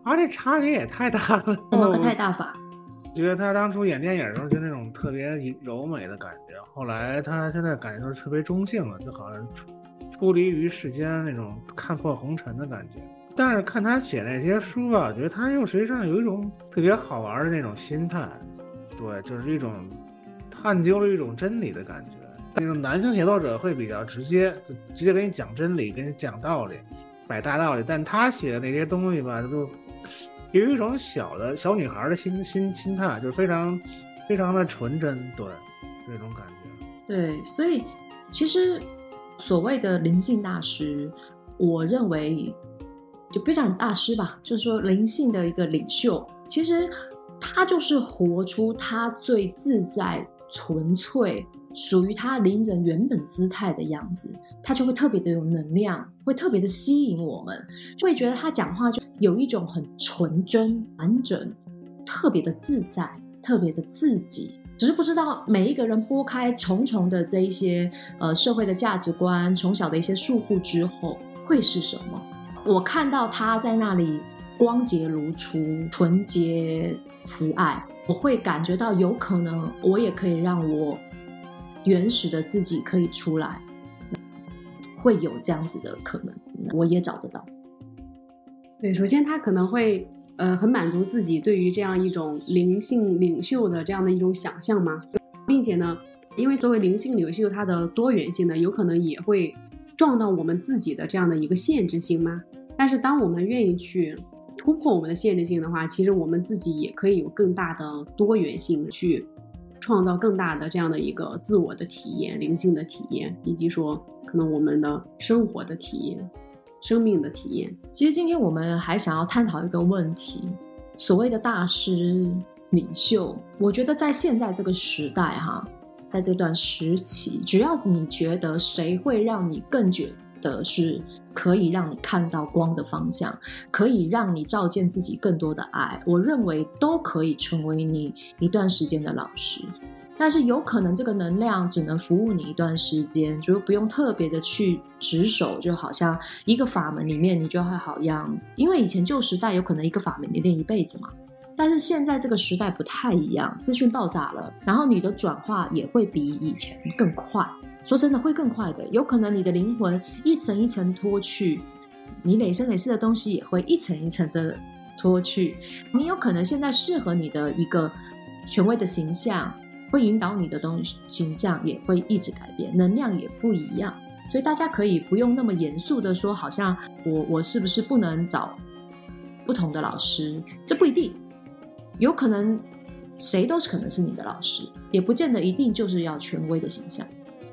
啊，这差别也太大了。怎么个太大法？觉得他当初演电影的时候就那种特别柔美的感觉，后来他现在感觉特别中性了，就好像出出离于世间那种看破红尘的感觉。但是看他写那些书啊，觉得他又实际上有一种特别好玩的那种心态，对，就是一种探究了一种真理的感觉。那种男性写作者会比较直接，就直接给你讲真理，给你讲道理，摆大道理。但他写的那些东西吧，就有一种小的小女孩的心心心态，就是非常非常的纯真，对，这种感觉。对，所以其实所谓的灵性大师，我认为就不讲大师吧，就是说灵性的一个领袖，其实他就是活出他最自在、纯粹。属于他临人原本姿态的样子，他就会特别的有能量，会特别的吸引我们，会觉得他讲话就有一种很纯真、完整，特别的自在，特别的自己。只是不知道每一个人拨开重重的这一些呃社会的价值观、从小的一些束缚之后，会是什么？我看到他在那里光洁如初、纯洁慈爱，我会感觉到有可能我也可以让我。原始的自己可以出来，会有这样子的可能，我也找得到。对，首先他可能会呃很满足自己对于这样一种灵性领袖的这样的一种想象嘛，并且呢，因为作为灵性领袖，它的多元性呢，有可能也会撞到我们自己的这样的一个限制性嘛。但是当我们愿意去突破我们的限制性的话，其实我们自己也可以有更大的多元性去。创造更大的这样的一个自我的体验、灵性的体验，以及说可能我们的生活的体验、生命的体验。其实今天我们还想要探讨一个问题：所谓的大师、领袖，我觉得在现在这个时代，哈，在这段时期，只要你觉得谁会让你更觉。的是可以让你看到光的方向，可以让你照见自己更多的爱。我认为都可以成为你一段时间的老师，但是有可能这个能量只能服务你一段时间，就不用特别的去执守，就好像一个法门里面，你就会好像，因为以前旧时代有可能一个法门你练一辈子嘛，但是现在这个时代不太一样，资讯爆炸了，然后你的转化也会比以前更快。说真的，会更快的。有可能你的灵魂一层一层脱去，你累生累世的东西也会一层一层的脱去。你有可能现在适合你的一个权威的形象，会引导你的东西形象也会一直改变，能量也不一样。所以大家可以不用那么严肃的说，好像我我是不是不能找不同的老师？这不一定，有可能谁都是可能是你的老师，也不见得一定就是要权威的形象。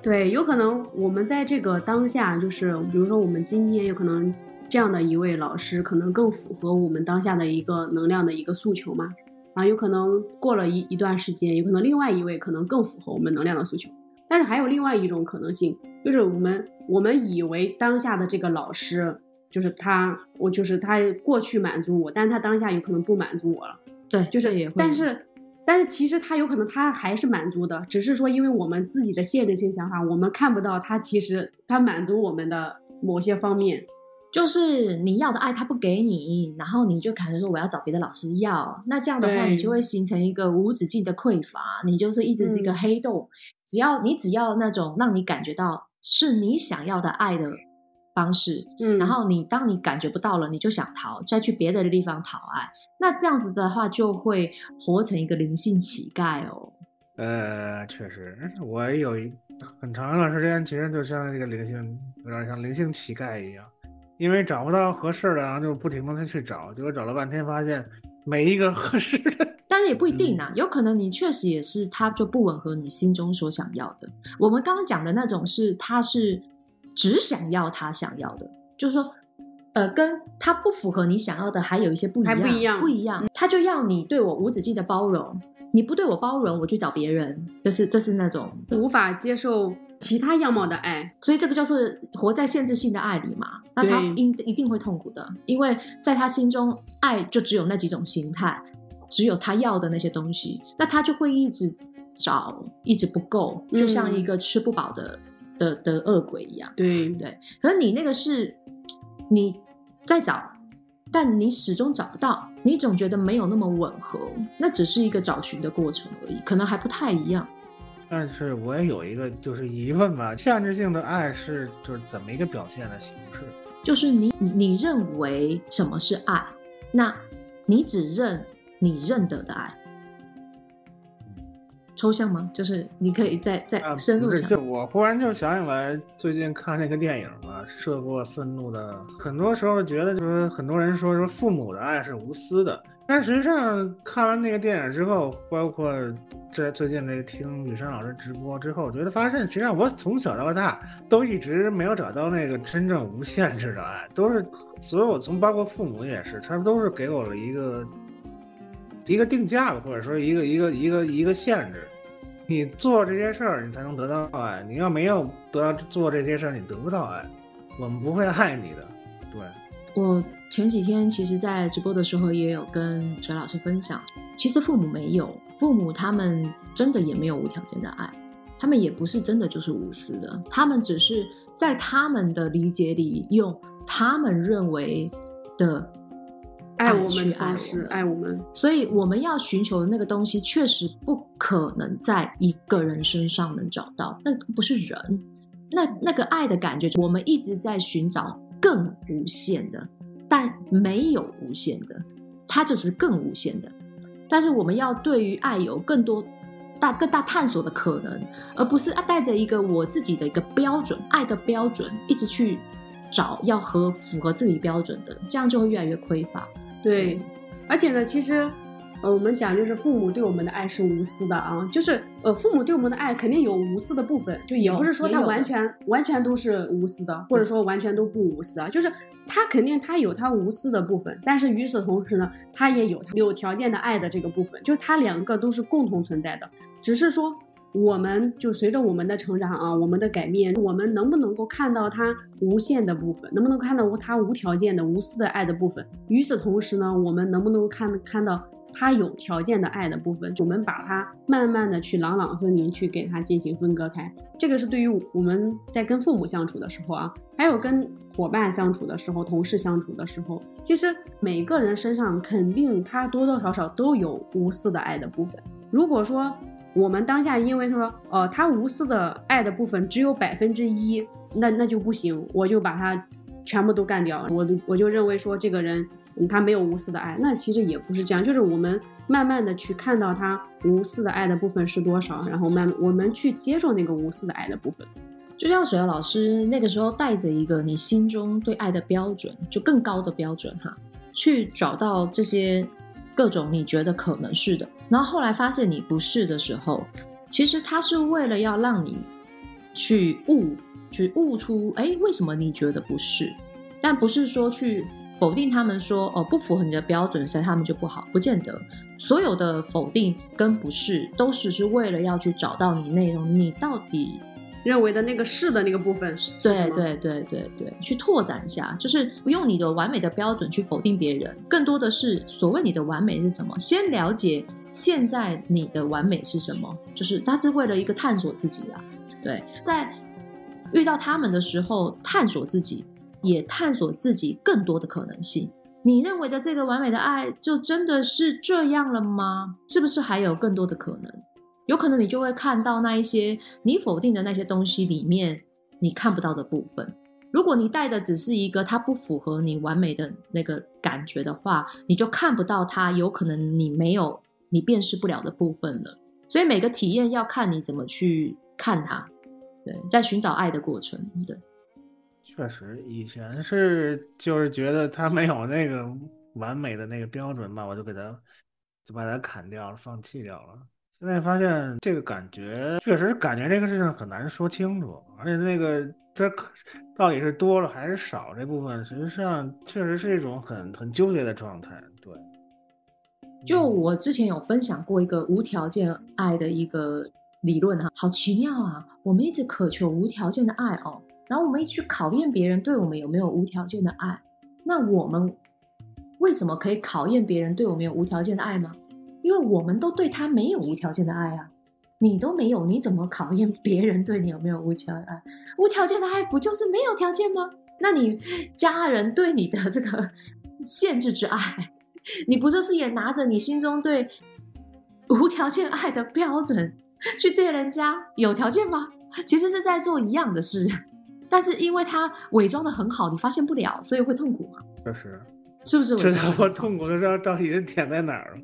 对，有可能我们在这个当下，就是比如说我们今天有可能这样的一位老师，可能更符合我们当下的一个能量的一个诉求嘛。啊，有可能过了一一段时间，有可能另外一位可能更符合我们能量的诉求。但是还有另外一种可能性，就是我们我们以为当下的这个老师，就是他，我就是他过去满足我，但是他当下有可能不满足我了。对，就是也会，但是。但是其实他有可能他还是满足的，只是说因为我们自己的限制性想法，我们看不到他其实他满足我们的某些方面，就是你要的爱他不给你，然后你就可能说我要找别的老师要，那这样的话你就会形成一个无止境的匮乏，你就是一直这个黑洞，只要你只要那种让你感觉到是你想要的爱的。方式，嗯，然后你当你感觉不到了，你就想逃，再去别的地方讨爱，那这样子的话就会活成一个灵性乞丐哦。呃，确实，我有一很长一段时间，其实就像这个灵性，有点像灵性乞丐一样，因为找不到合适的，然后就不停的去找，结果找了半天，发现没一个合适的。但是也不一定呐，有可能你确实也是他就不吻合你心中所想要的。我们刚刚讲的那种是，他是。只想要他想要的，就是说，呃，跟他不符合你想要的还有一些不一样，不一样，不一样。他就要你对我无止境的包容，你不对我包容，我去找别人，就是这是那种无法接受其他样貌的爱，所以这个叫做活在限制性的爱里嘛。那他应一定会痛苦的，因为在他心中，爱就只有那几种形态，只有他要的那些东西，那他就会一直找一直不够，就像一个吃不饱的的的恶鬼一样。对对，可是你那个是你在找，但你始终找不到，你总觉得没有那么吻合，那只是一个找寻的过程而已，可能还不太一样。但是我也有一个就是疑问吧，限制性的爱是就是怎么一个表现的形式？就是你你你认为什么是爱，那你只认你认得的爱。抽象吗？就是你可以再再啊，深入想。不是就我忽然就想起来，最近看那个电影嘛，《涉过愤怒的》，很多时候觉得就是很多人说说父母的爱是无私的，但实际上看完那个电影之后，包括在最近那个听雨山老师直播之后，我觉得发现，实际上我从小到大都一直没有找到那个真正无限制的爱，都是所有从包括父母也是，他们都是给我了一个一个定价吧，或者说一个一个一个一个限制。你做这些事儿，你才能得到爱。你要没有得到做这些事儿，你得不到爱。我们不会爱你的，对。我前几天其实，在直播的时候也有跟哲老师分享，其实父母没有，父母他们真的也没有无条件的爱，他们也不是真的就是无私的，他们只是在他们的理解里，用他们认为的爱我们爱我爱我们，所以我们要寻求的那个东西，确实不可能在一个人身上能找到，那不是人。那那个爱的感觉，我们一直在寻找更无限的，但没有无限的，它就是更无限的。但是我们要对于爱有更多大更大探索的可能，而不是啊带着一个我自己的一个标准，爱的标准，一直去找要合符合自己标准的，这样就会越来越匮乏。对，而且呢，其实，呃，我们讲就是父母对我们的爱是无私的啊，就是呃，父母对我们的爱肯定有无私的部分，就也不是说他完全完全都是无私的，或者说完全都不无私啊，就是他肯定他有他无私的部分，但是与此同时呢，他也有有条件的爱的这个部分，就是他两个都是共同存在的，只是说。我们就随着我们的成长啊，我们的改变，我们能不能够看到他无限的部分，能不能看到无他无条件的、无私的爱的部分？与此同时呢，我们能不能看看到他有条件的爱的部分？我们把它慢慢的去朗朗分明，去给它进行分割开。这个是对于我们在跟父母相处的时候啊，还有跟伙伴相处的时候、同事相处的时候，其实每个人身上肯定他多多少少都有无私的爱的部分。如果说我们当下因为他说，呃，他无私的爱的部分只有百分之一，那那就不行，我就把他全部都干掉了，我我就认为说这个人他没有无私的爱，那其实也不是这样，就是我们慢慢的去看到他无私的爱的部分是多少，然后慢我们去接受那个无私的爱的部分。就像水瑶老师那个时候带着一个你心中对爱的标准，就更高的标准哈，去找到这些各种你觉得可能是的，然后后来发现你不是的时候，其实他是为了要让你去悟，去悟出，哎，为什么你觉得不是？但不是说去否定他们说哦不符合你的标准，所以他们就不好，不见得。所有的否定跟不是，都只是为了要去找到你内容，你到底认为的那个是的那个部分是对对对对对，去拓展一下，就是不用你的完美的标准去否定别人，更多的是所谓你的完美是什么，先了解现在你的完美是什么，就是他是为了一个探索自己啦。对，在遇到他们的时候，探索自己，也探索自己更多的可能性。你认为的这个完美的爱，就真的是这样了吗？是不是还有更多的可能？有可能你就会看到那一些你否定的那些东西里面你看不到的部分。如果你带的只是一个它不符合你完美的那个感觉的话，你就看不到它有可能你没有你辨识不了的部分了。所以每个体验要看你怎么去看它。对，在寻找爱的过程，对，确实，以前是就是觉得他没有那个完美的那个标准吧，我就给他就把他砍掉了，放弃掉了。现在发现这个感觉确实感觉这个事情很难说清楚，而且那个这到底是多了还是少这部分，实际上确实是一种很很纠结的状态。对，就我之前有分享过一个无条件爱的一个理论哈，好奇妙啊！我们一直渴求无条件的爱哦，然后我们一直去考验别人对我们有没有无条件的爱。那我们为什么可以考验别人对我们有无条件的爱吗？因为我们都对他没有无条件的爱啊。你都没有，你怎么考验别人对你有没有无条件爱？无条件的爱不就是没有条件吗？那你家人对你的这个限制之爱，你不就是也拿着你心中对无条件爱的标准去对人家有条件吗？其实是在做一样的事，但是因为他伪装的很好，你发现不了，所以会痛苦嘛？确实，是不是？知道我痛苦的时候到底是点在哪儿了，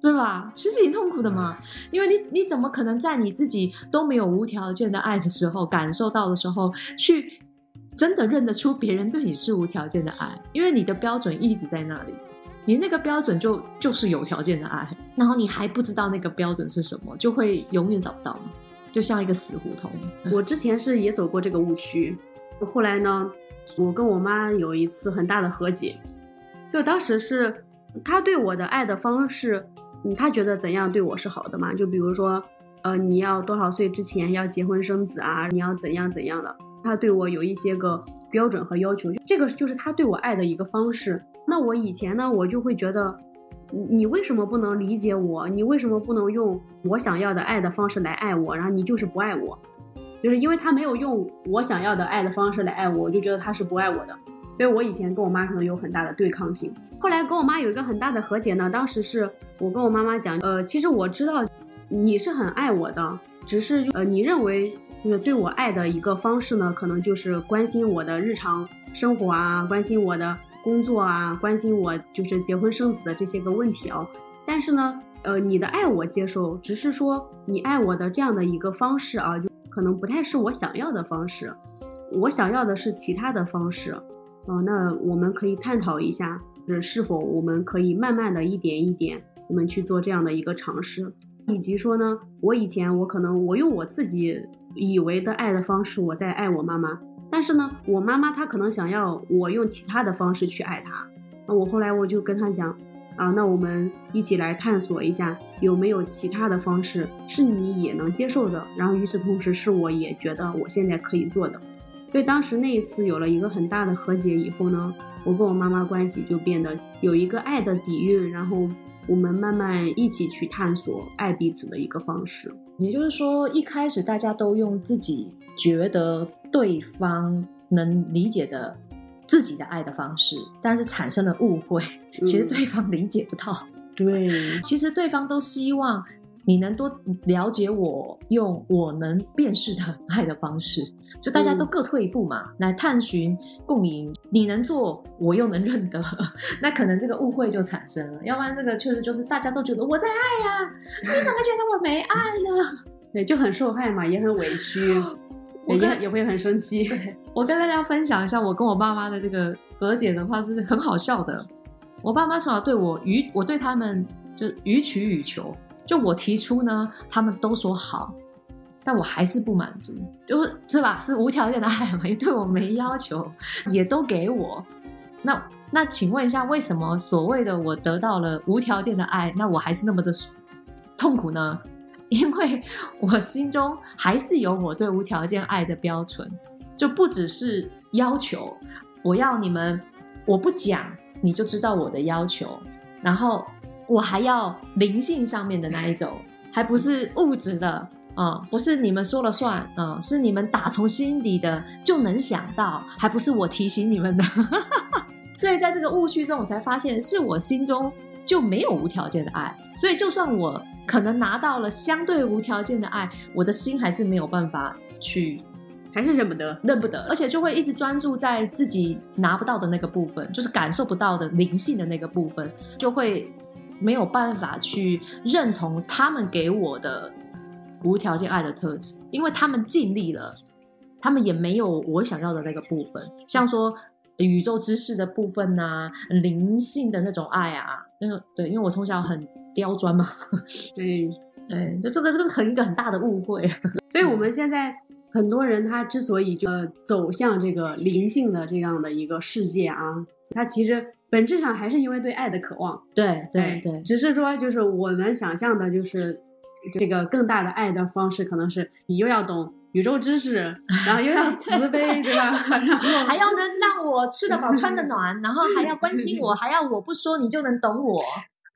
对吧？其实挺痛苦的嘛，因为你你怎么可能在你自己都没有无条件的爱的时候，感受到的时候，去真的认得出别人对你是无条件的爱？因为你的标准一直在那里，你那个标准就就是有条件的爱，然后你还不知道那个标准是什么，就会永远找不到。就像一个死胡同。我之前是也走过这个误区，后来呢，我跟我妈有一次很大的和解，就当时是她对我的爱的方式，嗯，她觉得怎样对我是好的嘛？就比如说，呃，你要多少岁之前要结婚生子啊？你要怎样怎样的？他对我有一些个标准和要求，这个就是他对我爱的一个方式。那我以前呢，我就会觉得。你你为什么不能理解我？你为什么不能用我想要的爱的方式来爱我？然后你就是不爱我，就是因为他没有用我想要的爱的方式来爱我，我就觉得他是不爱我的。所以我以前跟我妈可能有很大的对抗性。后来跟我妈有一个很大的和解呢。当时是我跟我妈妈讲，呃，其实我知道你是很爱我的，只是呃你认为就是对我爱的一个方式呢，可能就是关心我的日常生活啊，关心我的。工作啊，关心我就是结婚生子的这些个问题哦。但是呢，呃，你的爱我接受，只是说你爱我的这样的一个方式啊，就可能不太是我想要的方式。我想要的是其他的方式。哦，那我们可以探讨一下，是是否我们可以慢慢的一点一点，我们去做这样的一个尝试，以及说呢，我以前我可能我用我自己以为的爱的方式，我在爱我妈妈。但是呢，我妈妈她可能想要我用其他的方式去爱她，那我后来我就跟她讲，啊，那我们一起来探索一下有没有其他的方式是你也能接受的，然后与此同时是我也觉得我现在可以做的。所以当时那一次有了一个很大的和解以后呢，我跟我妈妈关系就变得有一个爱的底蕴，然后我们慢慢一起去探索爱彼此的一个方式。也就是说，一开始大家都用自己觉得。对方能理解的自己的爱的方式，但是产生了误会，其实对方理解不到。对，其实对方都希望你能多了解我，用我能辨识的爱的方式，就大家都各退一步嘛，来探寻共赢。你能做，我又能认得，那可能这个误会就产生了。要不然这个确实就是大家都觉得我在爱呀，你怎么觉得我没爱呢？对，就很受害嘛，也很委屈。我也也会很生气。我跟大家分享一下，我跟我爸妈的这个和解的话是很好笑的。我爸妈从小对我予，我对他们就予取予求。就我提出呢，他们都说好，但我还是不满足，就是是吧？是无条件的爱嘛，也对我没要求，也都给我。那那请问一下，为什么所谓的我得到了无条件的爱，那我还是那么的痛苦呢？因为我心中还是有我对无条件爱的标准，就不只是要求，我要你们，我不讲你就知道我的要求，然后我还要灵性上面的那一种，还不是物质的啊，不是你们说了算啊，是你们打从心底的就能想到，还不是我提醒你们的，所以在这个误区中，我才发现是我心中就没有无条件的爱，所以就算我。可能拿到了相对无条件的爱，我的心还是没有办法去，还是认不得，认不得，而且就会一直专注在自己拿不到的那个部分，就是感受不到的灵性的那个部分，就会没有办法去认同他们给我的无条件爱的特质，因为他们尽力了，他们也没有我想要的那个部分，像说。宇宙知识的部分呐，灵性的那种爱啊，那个对，因为我从小很刁钻嘛，对 对，就这个这个很一个很大的误会，所以我们现在很多人他之所以就走向这个灵性的这样的一个世界啊，他其实本质上还是因为对爱的渴望，对对对，只是说就是我们想象的就是这个更大的爱的方式，可能是你又要懂。宇宙知识，然后又要慈悲，对吧？然后还要能让我吃得饱、穿得暖，然后还要关心我，还要我不说你就能懂我。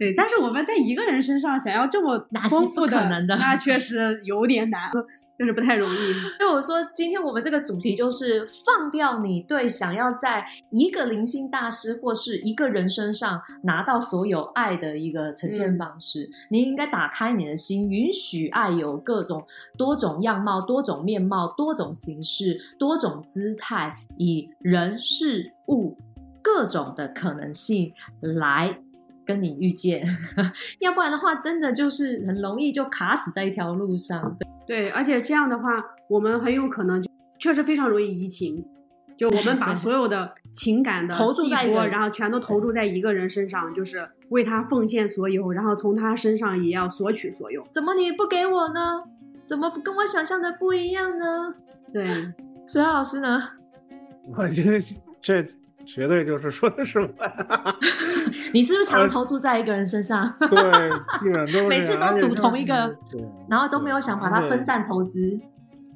对，但是我们在一个人身上想要这么丰富可能的那确实有点难，就是不太容易。所以我说，今天我们这个主题就是放掉你对想要在一个灵性大师或是一个人身上拿到所有爱的一个呈现方式。你应该打开你的心，允许爱有各种多种样貌、多种面貌、多种形式、多种姿态，以人事物各种的可能性来。跟你遇见，要不然的话，真的就是很容易就卡死在一条路上。对，而且这样的话，我们很有可能就确实非常容易移情，就我们把 所有的情感的投注在一个然后全都投注在一个人身上，就是为他奉献所有，然后从他身上也要索取所有。怎么你不给我呢？怎么跟我想象的不一样呢？对，水老师呢？我觉得这绝对就是说的是我。你是不是常投注在一个人身上，对，基本都每次都赌同一个对然后都没有想把它分散投资？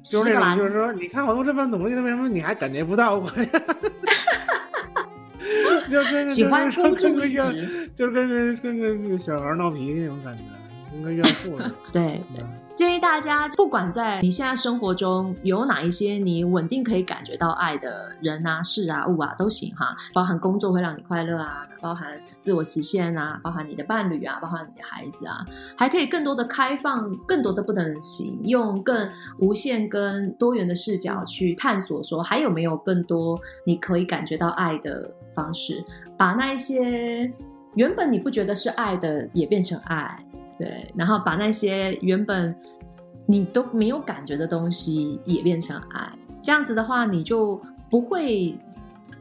就是就是说，你看我都这么努力了，为什么你还感觉不到我呀？就跟喜欢就是孤注跟个怨，一掷。就是跟跟跟个小孩闹脾气那种感觉，跟个怨妇似的。对，嗯建议大家，不管在你现在生活中有哪一些你稳定可以感觉到爱的人啊、事啊、物啊都行哈，包含工作会让你快乐啊，包含自我实现啊，包含你的伴侣啊，包含你的孩子啊，还可以更多的开放、更多的不等型，用更无限跟多元的视角去探索，说还有没有更多你可以感觉到爱的方式，把那一些原本你不觉得是爱的也变成爱。对，然后把那些原本你都没有感觉的东西也变成爱，这样子的话，你就不会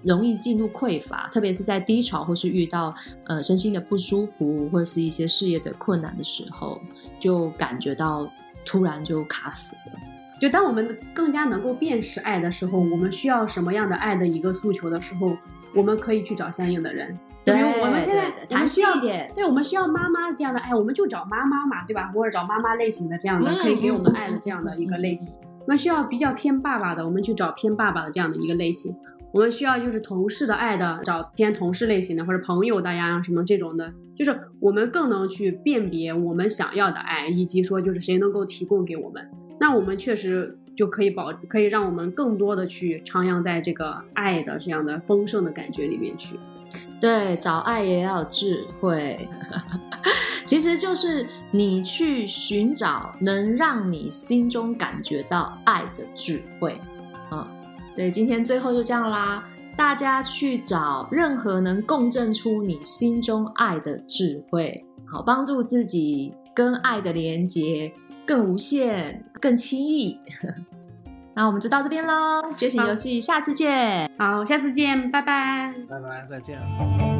容易进入匮乏，特别是在低潮或是遇到呃身心的不舒服或是一些事业的困难的时候，就感觉到突然就卡死了。就当我们更加能够辨识爱的时候，我们需要什么样的爱的一个诉求的时候，我们可以去找相应的人。比如我们现在对弹性一点，对，我们需要妈妈这样的爱，我们就找妈妈嘛，对吧？或者找妈妈类型的这样的，嗯可以给我们爱的嗯这样的一个嗯类型。我们需要比较偏爸爸的，我们去找偏爸爸的这样的一个类型。我们需要就是同事的爱的，找偏同事类型的，或者朋友的呀什么这种的，就是我们更能去辨别我们想要的爱，以及说就是谁能够提供给我们。那我们确实就可以保，可以让我们更多的去徜徉在这个爱的这样的丰盛的感觉里面去。对，找爱也要智慧，其实就是你去寻找能让你心中感觉到爱的智慧。嗯，对，今天最后就这样啦，大家去找任何能共振出你心中爱的智慧，好帮助自己跟爱的连接更无限、更轻易。那我们就到这边喽，觉醒游戏，下次见。好，下次见，拜拜。拜拜，再见。